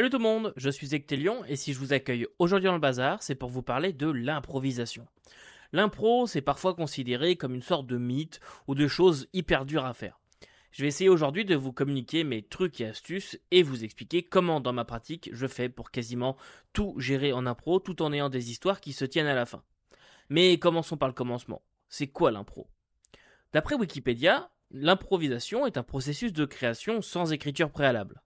Salut tout le monde, je suis Ectelion et si je vous accueille aujourd'hui dans le bazar, c'est pour vous parler de l'improvisation. L'impro, c'est parfois considéré comme une sorte de mythe ou de choses hyper dures à faire. Je vais essayer aujourd'hui de vous communiquer mes trucs et astuces et vous expliquer comment dans ma pratique je fais pour quasiment tout gérer en impro tout en ayant des histoires qui se tiennent à la fin. Mais commençons par le commencement. C'est quoi l'impro? D'après Wikipédia, l'improvisation est un processus de création sans écriture préalable.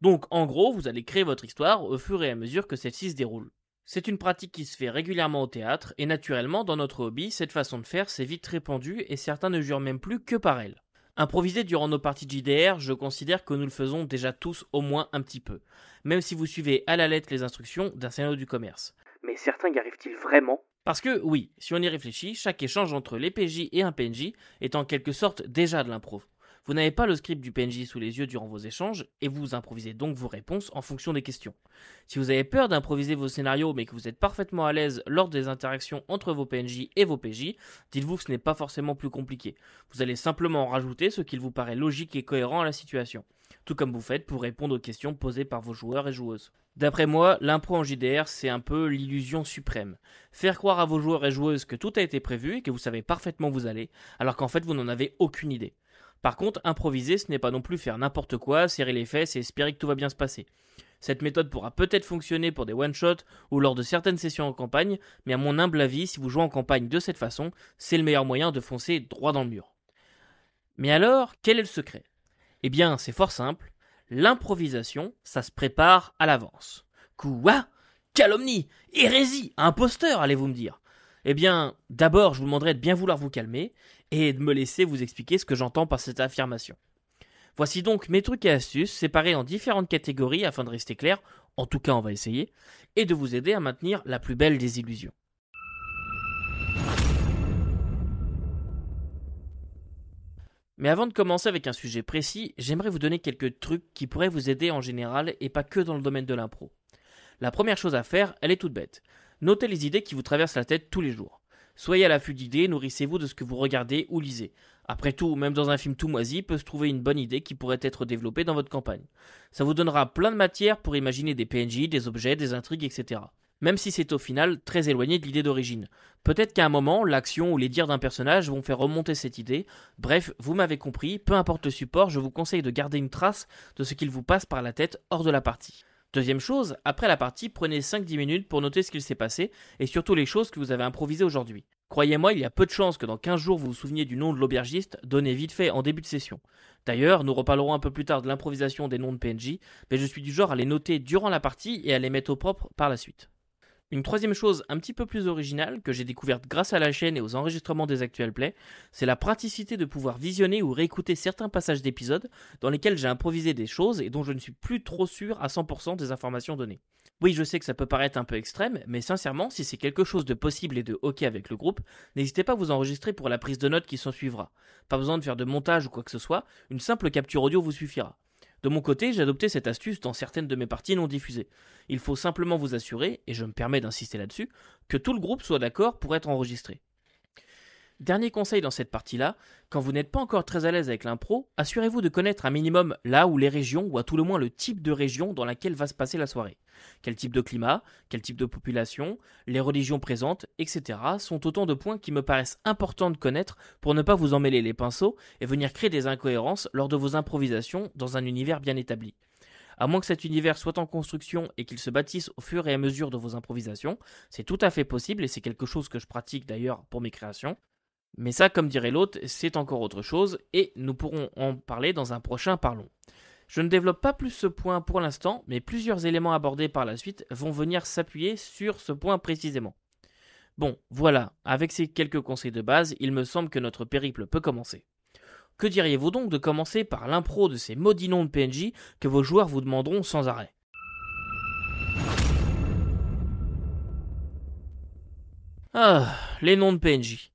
Donc en gros, vous allez créer votre histoire au fur et à mesure que celle-ci se déroule. C'est une pratique qui se fait régulièrement au théâtre, et naturellement, dans notre hobby, cette façon de faire s'est vite répandue, et certains ne jurent même plus que par elle. Improviser durant nos parties de JDR, je considère que nous le faisons déjà tous au moins un petit peu, même si vous suivez à la lettre les instructions d'un scénario du commerce. Mais certains y arrivent-ils vraiment? Parce que oui, si on y réfléchit, chaque échange entre les PJ et un PNJ est en quelque sorte déjà de l'impro. Vous n'avez pas le script du PNJ sous les yeux durant vos échanges et vous improvisez donc vos réponses en fonction des questions. Si vous avez peur d'improviser vos scénarios mais que vous êtes parfaitement à l'aise lors des interactions entre vos PNJ et vos PJ, dites-vous que ce n'est pas forcément plus compliqué. Vous allez simplement rajouter ce qu'il vous paraît logique et cohérent à la situation, tout comme vous faites pour répondre aux questions posées par vos joueurs et joueuses. D'après moi, l'impro en JDR, c'est un peu l'illusion suprême. Faire croire à vos joueurs et joueuses que tout a été prévu et que vous savez parfaitement où vous allez, alors qu'en fait vous n'en avez aucune idée. Par contre, improviser, ce n'est pas non plus faire n'importe quoi, serrer les fesses et espérer que tout va bien se passer. Cette méthode pourra peut-être fonctionner pour des one-shots ou lors de certaines sessions en campagne, mais à mon humble avis, si vous jouez en campagne de cette façon, c'est le meilleur moyen de foncer droit dans le mur. Mais alors, quel est le secret? Eh bien, c'est fort simple. L'improvisation, ça se prépare à l'avance. Quoi? Calomnie Hérésie Imposteur, allez-vous me dire? Eh bien, d'abord, je vous demanderai de bien vouloir vous calmer et de me laisser vous expliquer ce que j'entends par cette affirmation. Voici donc mes trucs et astuces séparés en différentes catégories afin de rester clair, en tout cas on va essayer, et de vous aider à maintenir la plus belle des illusions. Mais avant de commencer avec un sujet précis, j'aimerais vous donner quelques trucs qui pourraient vous aider en général et pas que dans le domaine de l'impro. La première chose à faire, elle est toute bête. Notez les idées qui vous traversent la tête tous les jours. Soyez à l'affût d'idées, nourrissez-vous de ce que vous regardez ou lisez. Après tout, même dans un film tout moisi, peut se trouver une bonne idée qui pourrait être développée dans votre campagne. Ça vous donnera plein de matière pour imaginer des PNJ, des objets, des intrigues, etc. Même si c'est au final très éloigné de l'idée d'origine. Peut-être qu'à un moment, l'action ou les dires d'un personnage vont faire remonter cette idée. Bref, vous m'avez compris, peu importe le support, je vous conseille de garder une trace de ce qu'il vous passe par la tête hors de la partie. Deuxième chose, après la partie, prenez 5-10 minutes pour noter ce qu'il s'est passé et surtout les choses que vous avez improvisées aujourd'hui. Croyez-moi, il y a peu de chances que dans 15 jours vous vous souveniez du nom de l'aubergiste donné vite fait en début de session. D'ailleurs, nous reparlerons un peu plus tard de l'improvisation des noms de PNJ, mais je suis du genre à les noter durant la partie et à les mettre au propre par la suite. Une troisième chose un petit peu plus originale que j'ai découverte grâce à la chaîne et aux enregistrements des actuels plays, c'est la praticité de pouvoir visionner ou réécouter certains passages d'épisodes dans lesquels j'ai improvisé des choses et dont je ne suis plus trop sûr à 100% des informations données. Oui, je sais que ça peut paraître un peu extrême, mais sincèrement, si c'est quelque chose de possible et de ok avec le groupe, n'hésitez pas à vous enregistrer pour la prise de notes qui s'en suivra. Pas besoin de faire de montage ou quoi que ce soit, une simple capture audio vous suffira. De mon côté, j'ai adopté cette astuce dans certaines de mes parties non diffusées. Il faut simplement vous assurer, et je me permets d'insister là-dessus, que tout le groupe soit d'accord pour être enregistré. Dernier conseil dans cette partie-là, quand vous n'êtes pas encore très à l'aise avec l'impro, assurez-vous de connaître un minimum là où les régions, ou à tout le moins le type de région dans laquelle va se passer la soirée. Quel type de climat, quel type de population, les religions présentes, etc. sont autant de points qui me paraissent importants de connaître pour ne pas vous emmêler les pinceaux et venir créer des incohérences lors de vos improvisations dans un univers bien établi. À moins que cet univers soit en construction et qu'il se bâtisse au fur et à mesure de vos improvisations, c'est tout à fait possible et c'est quelque chose que je pratique d'ailleurs pour mes créations. Mais ça, comme dirait l'autre, c'est encore autre chose, et nous pourrons en parler dans un prochain Parlons. Je ne développe pas plus ce point pour l'instant, mais plusieurs éléments abordés par la suite vont venir s'appuyer sur ce point précisément. Bon, voilà, avec ces quelques conseils de base, il me semble que notre périple peut commencer. Que diriez-vous donc de commencer par l'impro de ces maudits noms de PNJ que vos joueurs vous demanderont sans arrêt? Ah, les noms de PNJ.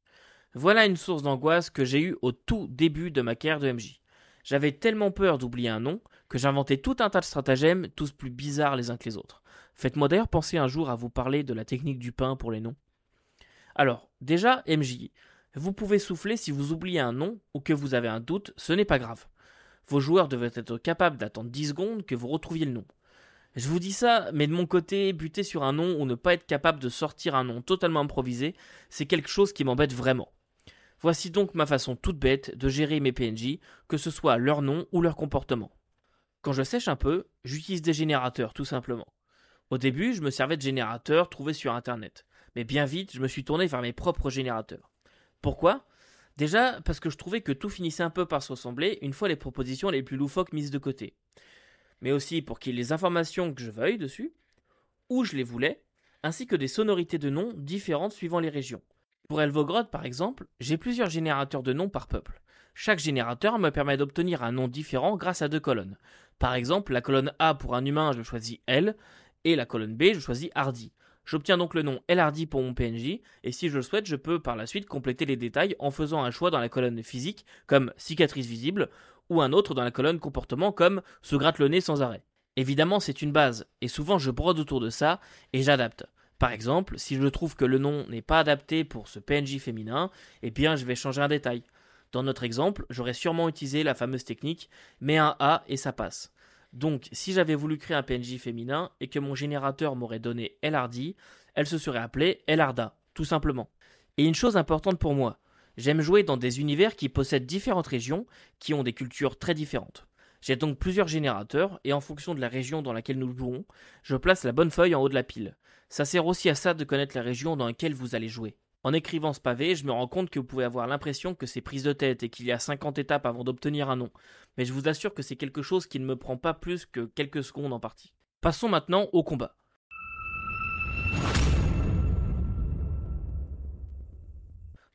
Voilà une source d'angoisse que j'ai eue au tout début de ma carrière de MJ. J'avais tellement peur d'oublier un nom que j'inventais tout un tas de stratagèmes, tous plus bizarres les uns que les autres. Faites-moi d'ailleurs penser un jour à vous parler de la technique du pain pour les noms. Alors, déjà, MJ, vous pouvez souffler si vous oubliez un nom ou que vous avez un doute, ce n'est pas grave. Vos joueurs devraient être capables d'attendre 10 secondes que vous retrouviez le nom. Je vous dis ça, mais de mon côté, buter sur un nom ou ne pas être capable de sortir un nom totalement improvisé, c'est quelque chose qui m'embête vraiment. Voici donc ma façon toute bête de gérer mes PNJ, que ce soit leur nom ou leur comportement. Quand je sèche un peu, j'utilise des générateurs tout simplement. Au début, je me servais de générateurs trouvés sur internet, mais bien vite, je me suis tourné vers mes propres générateurs. Pourquoi? Déjà parce que je trouvais que tout finissait un peu par se ressembler une fois les propositions les plus loufoques mises de côté. Mais aussi pour qu'il y ait les informations que je veuille dessus, où je les voulais, ainsi que des sonorités de noms différentes suivant les régions. Pour Elvogrod, par exemple, j'ai plusieurs générateurs de noms par peuple. Chaque générateur me permet d'obtenir un nom différent grâce à deux colonnes. Par exemple, la colonne A pour un humain, je choisis L, et la colonne B, je choisis Hardy. J'obtiens donc le nom L-Hardy pour mon PNJ, et si je le souhaite, je peux par la suite compléter les détails en faisant un choix dans la colonne physique, comme cicatrice visible, ou un autre dans la colonne comportement, comme se gratte le nez sans arrêt. Évidemment, c'est une base, et souvent je brode autour de ça, et j'adapte. Par exemple, si je trouve que le nom n'est pas adapté pour ce PNJ féminin, eh bien je vais changer un détail. Dans notre exemple, j'aurais sûrement utilisé la fameuse technique mets un A et ça passe. Donc, si j'avais voulu créer un PNJ féminin et que mon générateur m'aurait donné Elardi, elle se serait appelée Elarda, tout simplement. Et une chose importante pour moi, j'aime jouer dans des univers qui possèdent différentes régions, qui ont des cultures très différentes. J'ai donc plusieurs générateurs, et en fonction de la région dans laquelle nous jouons, je place la bonne feuille en haut de la pile. Ça sert aussi à ça de connaître la région dans laquelle vous allez jouer. En écrivant ce pavé, je me rends compte que vous pouvez avoir l'impression que c'est prise de tête et qu'il y a 50 étapes avant d'obtenir un nom, mais je vous assure que c'est quelque chose qui ne me prend pas plus que quelques secondes en partie. Passons maintenant au combat.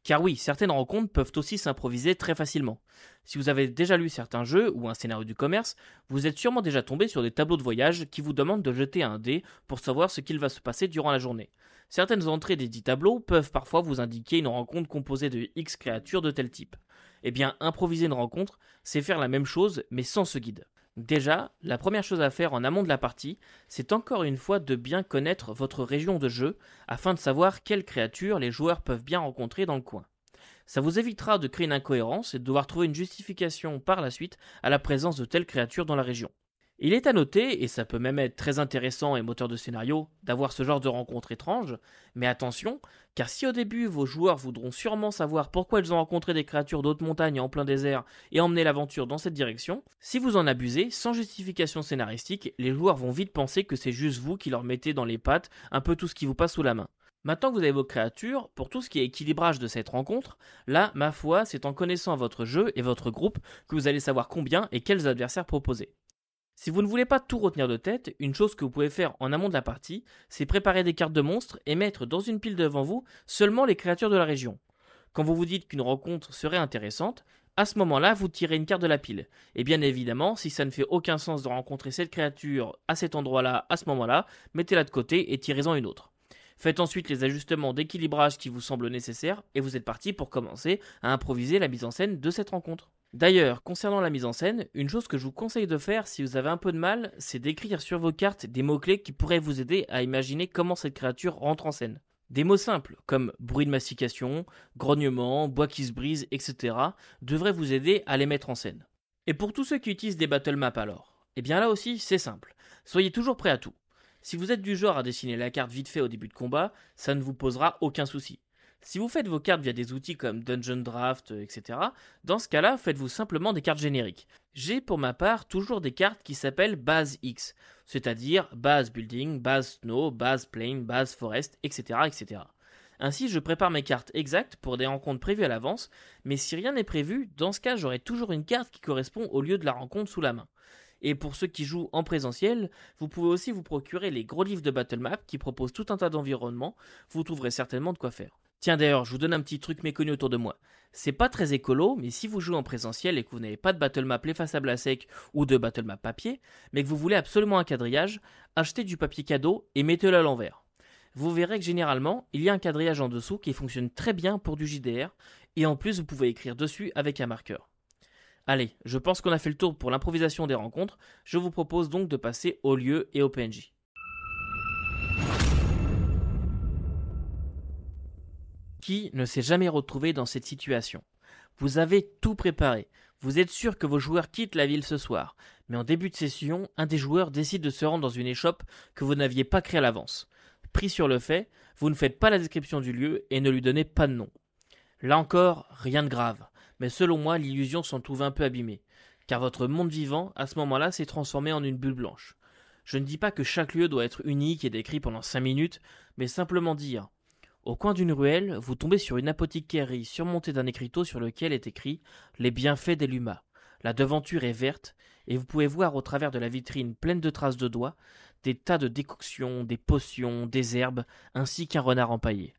Car oui, certaines rencontres peuvent aussi s'improviser très facilement. Si vous avez déjà lu certains jeux ou un scénario du commerce, vous êtes sûrement déjà tombé sur des tableaux de voyage qui vous demandent de jeter un dé pour savoir ce qu'il va se passer durant la journée. Certaines entrées des dix tableaux peuvent parfois vous indiquer une rencontre composée de X créatures de tel type. Eh bien, improviser une rencontre, c'est faire la même chose mais sans ce guide. Déjà, la première chose à faire en amont de la partie, c'est encore une fois de bien connaître votre région de jeu afin de savoir quelles créatures les joueurs peuvent bien rencontrer dans le coin. Ça vous évitera de créer une incohérence et de devoir trouver une justification par la suite à la présence de telles créatures dans la région. Il est à noter, et ça peut même être très intéressant et moteur de scénario, d'avoir ce genre de rencontre étrange, mais attention, car si au début vos joueurs voudront sûrement savoir pourquoi ils ont rencontré des créatures d'autres montagnes en plein désert et emmener l'aventure dans cette direction, si vous en abusez, sans justification scénaristique, les joueurs vont vite penser que c'est juste vous qui leur mettez dans les pattes un peu tout ce qui vous passe sous la main. Maintenant que vous avez vos créatures, pour tout ce qui est équilibrage de cette rencontre, là, ma foi, c'est en connaissant votre jeu et votre groupe que vous allez savoir combien et quels adversaires proposer. Si vous ne voulez pas tout retenir de tête, une chose que vous pouvez faire en amont de la partie, c'est préparer des cartes de monstres et mettre dans une pile devant vous seulement les créatures de la région. Quand vous vous dites qu'une rencontre serait intéressante, à ce moment-là, vous tirez une carte de la pile. Et bien évidemment, si ça ne fait aucun sens de rencontrer cette créature à cet endroit-là, à ce moment-là, mettez-la de côté et tirez-en une autre. Faites ensuite les ajustements d'équilibrage qui vous semblent nécessaires et vous êtes parti pour commencer à improviser la mise en scène de cette rencontre. D'ailleurs, concernant la mise en scène, une chose que je vous conseille de faire si vous avez un peu de mal, c'est d'écrire sur vos cartes des mots-clés qui pourraient vous aider à imaginer comment cette créature rentre en scène. Des mots simples, comme bruit de mastication, grognement, bois qui se brise, etc., devraient vous aider à les mettre en scène. Et pour tous ceux qui utilisent des battle maps alors Eh bien là aussi, c'est simple. Soyez toujours prêt à tout. Si vous êtes du genre à dessiner la carte vite fait au début de combat, ça ne vous posera aucun souci. Si vous faites vos cartes via des outils comme Dungeon Draft, euh, etc., dans ce cas-là, faites-vous simplement des cartes génériques. J'ai pour ma part toujours des cartes qui s'appellent base X, c'est-à-dire base building, base snow, base plain, base forest, etc., etc. Ainsi, je prépare mes cartes exactes pour des rencontres prévues à l'avance, mais si rien n'est prévu, dans ce cas, j'aurai toujours une carte qui correspond au lieu de la rencontre sous la main. Et pour ceux qui jouent en présentiel, vous pouvez aussi vous procurer les gros livres de Battle Map qui proposent tout un tas d'environnements, vous trouverez certainement de quoi faire. Tiens d'ailleurs, je vous donne un petit truc méconnu autour de moi. C'est pas très écolo, mais si vous jouez en présentiel et que vous n'avez pas de battle map effaçable à sec ou de battle map papier, mais que vous voulez absolument un quadrillage, achetez du papier cadeau et mettez-le à l'envers. Vous verrez que généralement, il y a un quadrillage en dessous qui fonctionne très bien pour du JDR, et en plus vous pouvez écrire dessus avec un marqueur. Allez, je pense qu'on a fait le tour pour l'improvisation des rencontres, je vous propose donc de passer au lieu et au PNJ. Ne s'est jamais retrouvé dans cette situation Vous avez tout préparé. Vous êtes sûr que vos joueurs quittent la ville ce soir. Mais en début de session, un des joueurs décide de se rendre dans une échoppe que vous n'aviez pas créée à l'avance. Pris sur le fait, vous ne faites pas la description du lieu et ne lui donnez pas de nom. Là encore, rien de grave. Mais selon moi, l'illusion s'en trouve un peu abîmée. Car votre monde vivant, à ce moment-là, s'est transformé en une bulle blanche. Je ne dis pas que chaque lieu doit être unique et décrit pendant cinq minutes, mais simplement dire au coin d'une ruelle, vous tombez sur une apothicairie surmontée d'un écriteau sur lequel est écrit Les bienfaits des lumas. La devanture est verte, et vous pouvez voir au travers de la vitrine pleine de traces de doigts des tas de décoctions, des potions, des herbes, ainsi qu'un renard empaillé.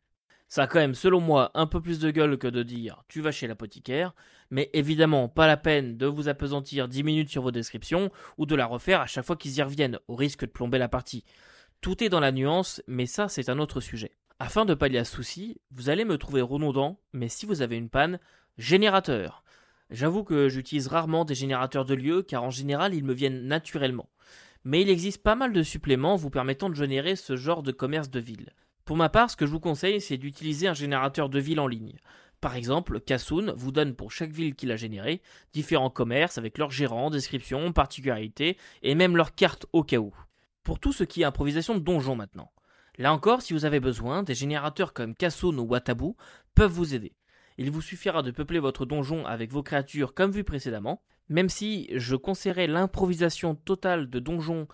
Ça a quand même, selon moi, un peu plus de gueule que de dire tu vas chez l'apothicaire, mais évidemment pas la peine de vous apesantir dix minutes sur vos descriptions ou de la refaire à chaque fois qu'ils y reviennent, au risque de plomber la partie. Tout est dans la nuance, mais ça c'est un autre sujet. Afin de pallier à ce souci, vous allez me trouver redondant, mais si vous avez une panne, générateur. J'avoue que j'utilise rarement des générateurs de lieux car en général ils me viennent naturellement. Mais il existe pas mal de suppléments vous permettant de générer ce genre de commerce de ville. Pour ma part, ce que je vous conseille, c'est d'utiliser un générateur de ville en ligne. Par exemple, Kassoun vous donne pour chaque ville qu'il a générée différents commerces avec leurs gérants, descriptions, particularités et même leurs cartes au cas où. Pour tout ce qui est improvisation de donjon maintenant. Là encore, si vous avez besoin, des générateurs comme Kassoun ou Watabu peuvent vous aider. Il vous suffira de peupler votre donjon avec vos créatures comme vu précédemment, même si je conseillerais l'improvisation totale de donjons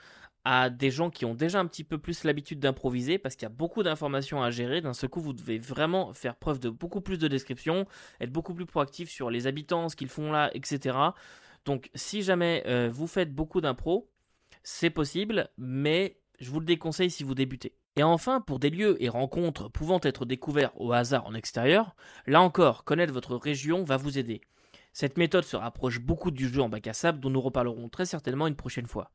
à des gens qui ont déjà un petit peu plus l'habitude d'improviser parce qu'il y a beaucoup d'informations à gérer. D'un seul coup, vous devez vraiment faire preuve de beaucoup plus de description, être beaucoup plus proactif sur les habitants, ce qu'ils font là, etc. Donc, si jamais euh, vous faites beaucoup d'impro, c'est possible, mais je vous le déconseille si vous débutez. Et enfin, pour des lieux et rencontres pouvant être découverts au hasard en extérieur, là encore, connaître votre région va vous aider. Cette méthode se rapproche beaucoup du jeu en bac à sable dont nous reparlerons très certainement une prochaine fois.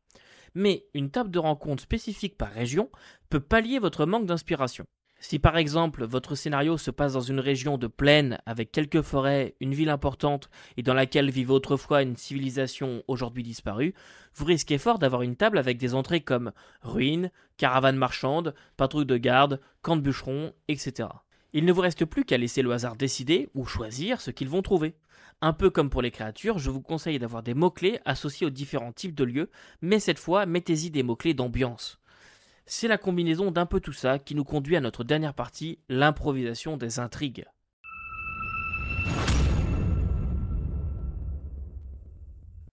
Mais une table de rencontre spécifique par région peut pallier votre manque d'inspiration. Si par exemple votre scénario se passe dans une région de plaine avec quelques forêts, une ville importante et dans laquelle vivait autrefois une civilisation aujourd'hui disparue, vous risquez fort d'avoir une table avec des entrées comme ruines, caravanes marchandes, patrouilles de garde, camps de bûcherons, etc. Il ne vous reste plus qu'à laisser le hasard décider ou choisir ce qu'ils vont trouver. Un peu comme pour les créatures, je vous conseille d'avoir des mots-clés associés aux différents types de lieux, mais cette fois mettez-y des mots-clés d'ambiance. C'est la combinaison d'un peu tout ça qui nous conduit à notre dernière partie, l'improvisation des intrigues.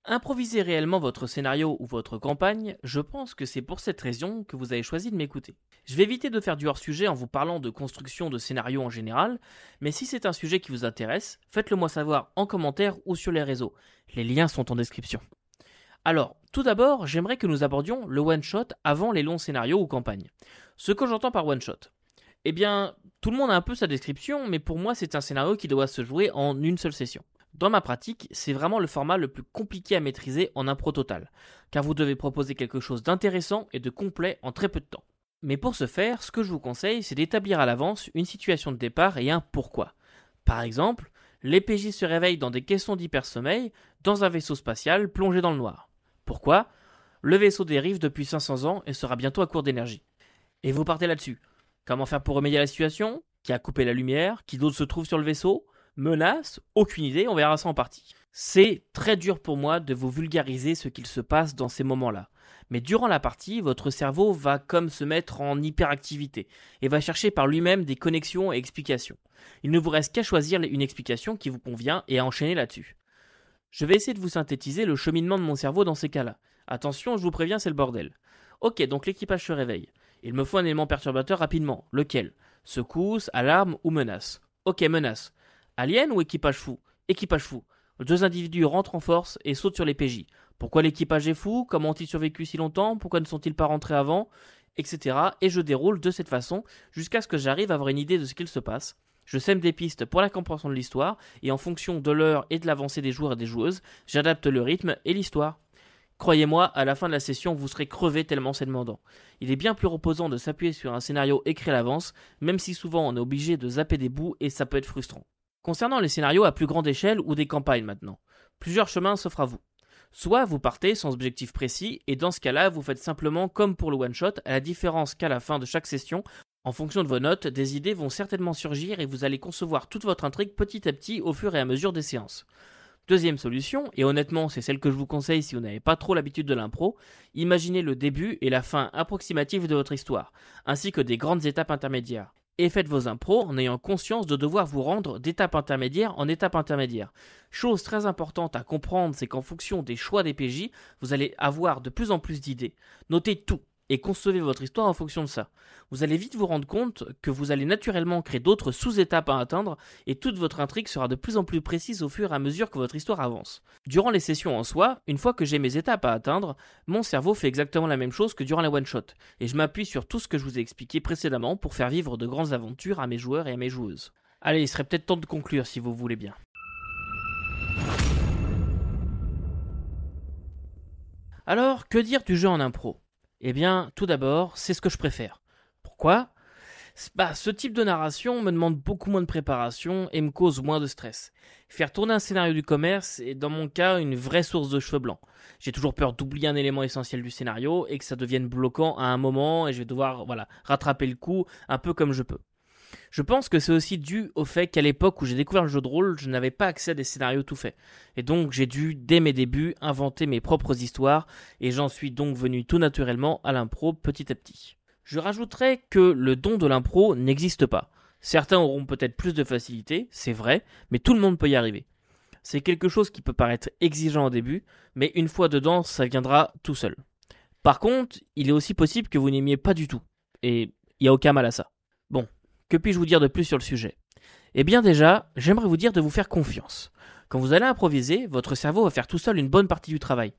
Improviser réellement votre scénario ou votre campagne, je pense que c'est pour cette raison que vous avez choisi de m'écouter. Je vais éviter de faire du hors-sujet en vous parlant de construction de scénario en général, mais si c'est un sujet qui vous intéresse, faites-le moi savoir en commentaire ou sur les réseaux. Les liens sont en description. Alors, tout d'abord, j'aimerais que nous abordions le one-shot avant les longs scénarios ou campagnes. Ce que j'entends par one-shot. Eh bien, tout le monde a un peu sa description, mais pour moi, c'est un scénario qui doit se jouer en une seule session. Dans ma pratique, c'est vraiment le format le plus compliqué à maîtriser en impro total, car vous devez proposer quelque chose d'intéressant et de complet en très peu de temps. Mais pour ce faire, ce que je vous conseille, c'est d'établir à l'avance une situation de départ et un pourquoi. Par exemple, les PJ se réveillent dans des caissons d'hypersommeil dans un vaisseau spatial plongé dans le noir. Pourquoi? Le vaisseau dérive depuis 500 ans et sera bientôt à court d'énergie. Et vous partez là-dessus. Comment faire pour remédier à la situation? Qui a coupé la lumière? Qui d'autre se trouve sur le vaisseau? Menace? Aucune idée, on verra ça en partie. C'est très dur pour moi de vous vulgariser ce qu'il se passe dans ces moments-là. Mais durant la partie, votre cerveau va comme se mettre en hyperactivité et va chercher par lui-même des connexions et explications. Il ne vous reste qu'à choisir une explication qui vous convient et à enchaîner là-dessus. Je vais essayer de vous synthétiser le cheminement de mon cerveau dans ces cas-là. Attention, je vous préviens, c'est le bordel. Ok, donc l'équipage se réveille. Il me faut un élément perturbateur rapidement. Lequel? Secousse, alarme ou menace Ok, menace. Alien ou équipage fou? Équipage fou. Deux individus rentrent en force et sautent sur les PJ. Pourquoi l'équipage est fou? Comment ont-ils survécu si longtemps? Pourquoi ne sont-ils pas rentrés avant? Etc. Et je déroule de cette façon jusqu'à ce que j'arrive à avoir une idée de ce qu'il se passe. Je sème des pistes pour la compréhension de l'histoire, et en fonction de l'heure et de l'avancée des joueurs et des joueuses, j'adapte le rythme et l'histoire. Croyez-moi, à la fin de la session, vous serez crevé tellement c'est demandant. Il est bien plus reposant de s'appuyer sur un scénario écrit à l'avance, même si souvent on est obligé de zapper des bouts et ça peut être frustrant. Concernant les scénarios à plus grande échelle ou des campagnes maintenant, plusieurs chemins s'offrent à vous. Soit vous partez sans objectif précis, et dans ce cas-là, vous faites simplement comme pour le one-shot, à la différence qu'à la fin de chaque session, En fonction de vos notes, des idées vont certainement surgir et vous allez concevoir toute votre intrigue petit à petit au fur et à mesure des séances. Deuxième solution, et honnêtement c'est celle que je vous conseille si vous n'avez pas trop l'habitude de l'impro, imaginez le début et la fin approximative de votre histoire, ainsi que des grandes étapes intermédiaires. Et faites vos impros en ayant conscience de devoir vous rendre d'étape intermédiaire en étape intermédiaire. Chose très importante à comprendre, c'est qu'en fonction des choix des PJ, vous allez avoir de plus en plus d'idées. Notez tout, et concevez votre histoire en fonction de ça. Vous allez vite vous rendre compte que vous allez naturellement créer d'autres sous-étapes à atteindre et toute votre intrigue sera de plus en plus précise au fur et à mesure que votre histoire avance. Durant les sessions en soi, une fois que j'ai mes étapes à atteindre, mon cerveau fait exactement la même chose que durant la one-shot et je m'appuie sur tout ce que je vous ai expliqué précédemment pour faire vivre de grandes aventures à mes joueurs et à mes joueuses. Allez, il serait peut-être temps de conclure si vous voulez bien. Alors, que dire du jeu en impro? Eh bien, tout d'abord, c'est ce que je préfère. Pourquoi? Bah, ce type de narration me demande beaucoup moins de préparation et me cause moins de stress. Faire tourner un scénario du commerce est dans mon cas une vraie source de cheveux blancs. J'ai toujours peur d'oublier un élément essentiel du scénario et que ça devienne bloquant à un moment et je vais devoir voilà, rattraper le coup un peu comme je peux. Je pense que c'est aussi dû au fait qu'à l'époque où j'ai découvert le jeu de rôle, je n'avais pas accès à des scénarios tout faits. Et donc j'ai dû, dès mes débuts, inventer mes propres histoires, et j'en suis donc venu tout naturellement à l'impro petit à petit. Je rajouterais que le don de l'impro n'existe pas. Certains auront peut-être plus de facilité, c'est vrai, mais tout le monde peut y arriver. C'est quelque chose qui peut paraître exigeant au début, mais une fois dedans, ça viendra tout seul. Par contre, il est aussi possible que vous n'aimiez pas du tout, et il n'y a aucun mal à ça. Que puis-je vous dire de plus sur le sujet? Eh bien déjà, j'aimerais vous dire de vous faire confiance. Quand vous allez improviser, votre cerveau va faire tout seul une bonne partie du travail.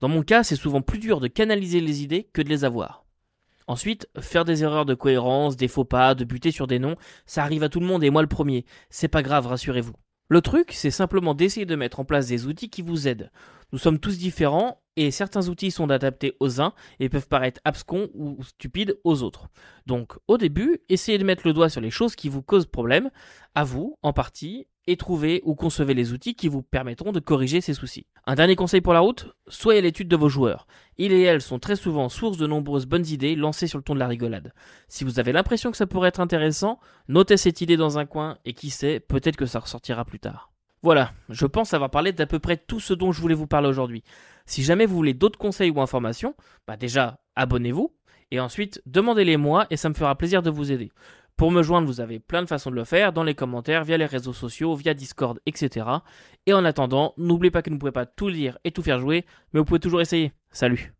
Dans mon cas, c'est souvent plus dur de canaliser les idées que de les avoir. Ensuite, faire des erreurs de cohérence, des faux pas, de buter sur des noms, ça arrive à tout le monde et moi le premier. C'est pas grave, rassurez-vous. Le truc, c'est simplement d'essayer de mettre en place des outils qui vous aident. Nous sommes tous différents et certains outils sont adaptés aux uns et peuvent paraître abscons ou stupides aux autres. Donc, au début, essayez de mettre le doigt sur les choses qui vous causent problème, à vous, en partie, et trouvez ou concevez les outils qui vous permettront de corriger ces soucis. Un dernier conseil pour la route, soyez l'étude de vos joueurs. Ils et elles sont très souvent source de nombreuses bonnes idées lancées sur le ton de la rigolade. Si vous avez l'impression que ça pourrait être intéressant, notez cette idée dans un coin et qui sait, peut-être que ça ressortira plus tard. Voilà, je pense avoir parlé d'à peu près tout ce dont je voulais vous parler aujourd'hui. Si jamais vous voulez d'autres conseils ou informations, bah déjà, abonnez-vous, et ensuite, demandez-les moi et ça me fera plaisir de vous aider. Pour me joindre, vous avez plein de façons de le faire, dans les commentaires, via les réseaux sociaux, via Discord, etc. Et en attendant, n'oubliez pas que vous ne pouvez pas tout lire et tout faire jouer, mais vous pouvez toujours essayer. Salut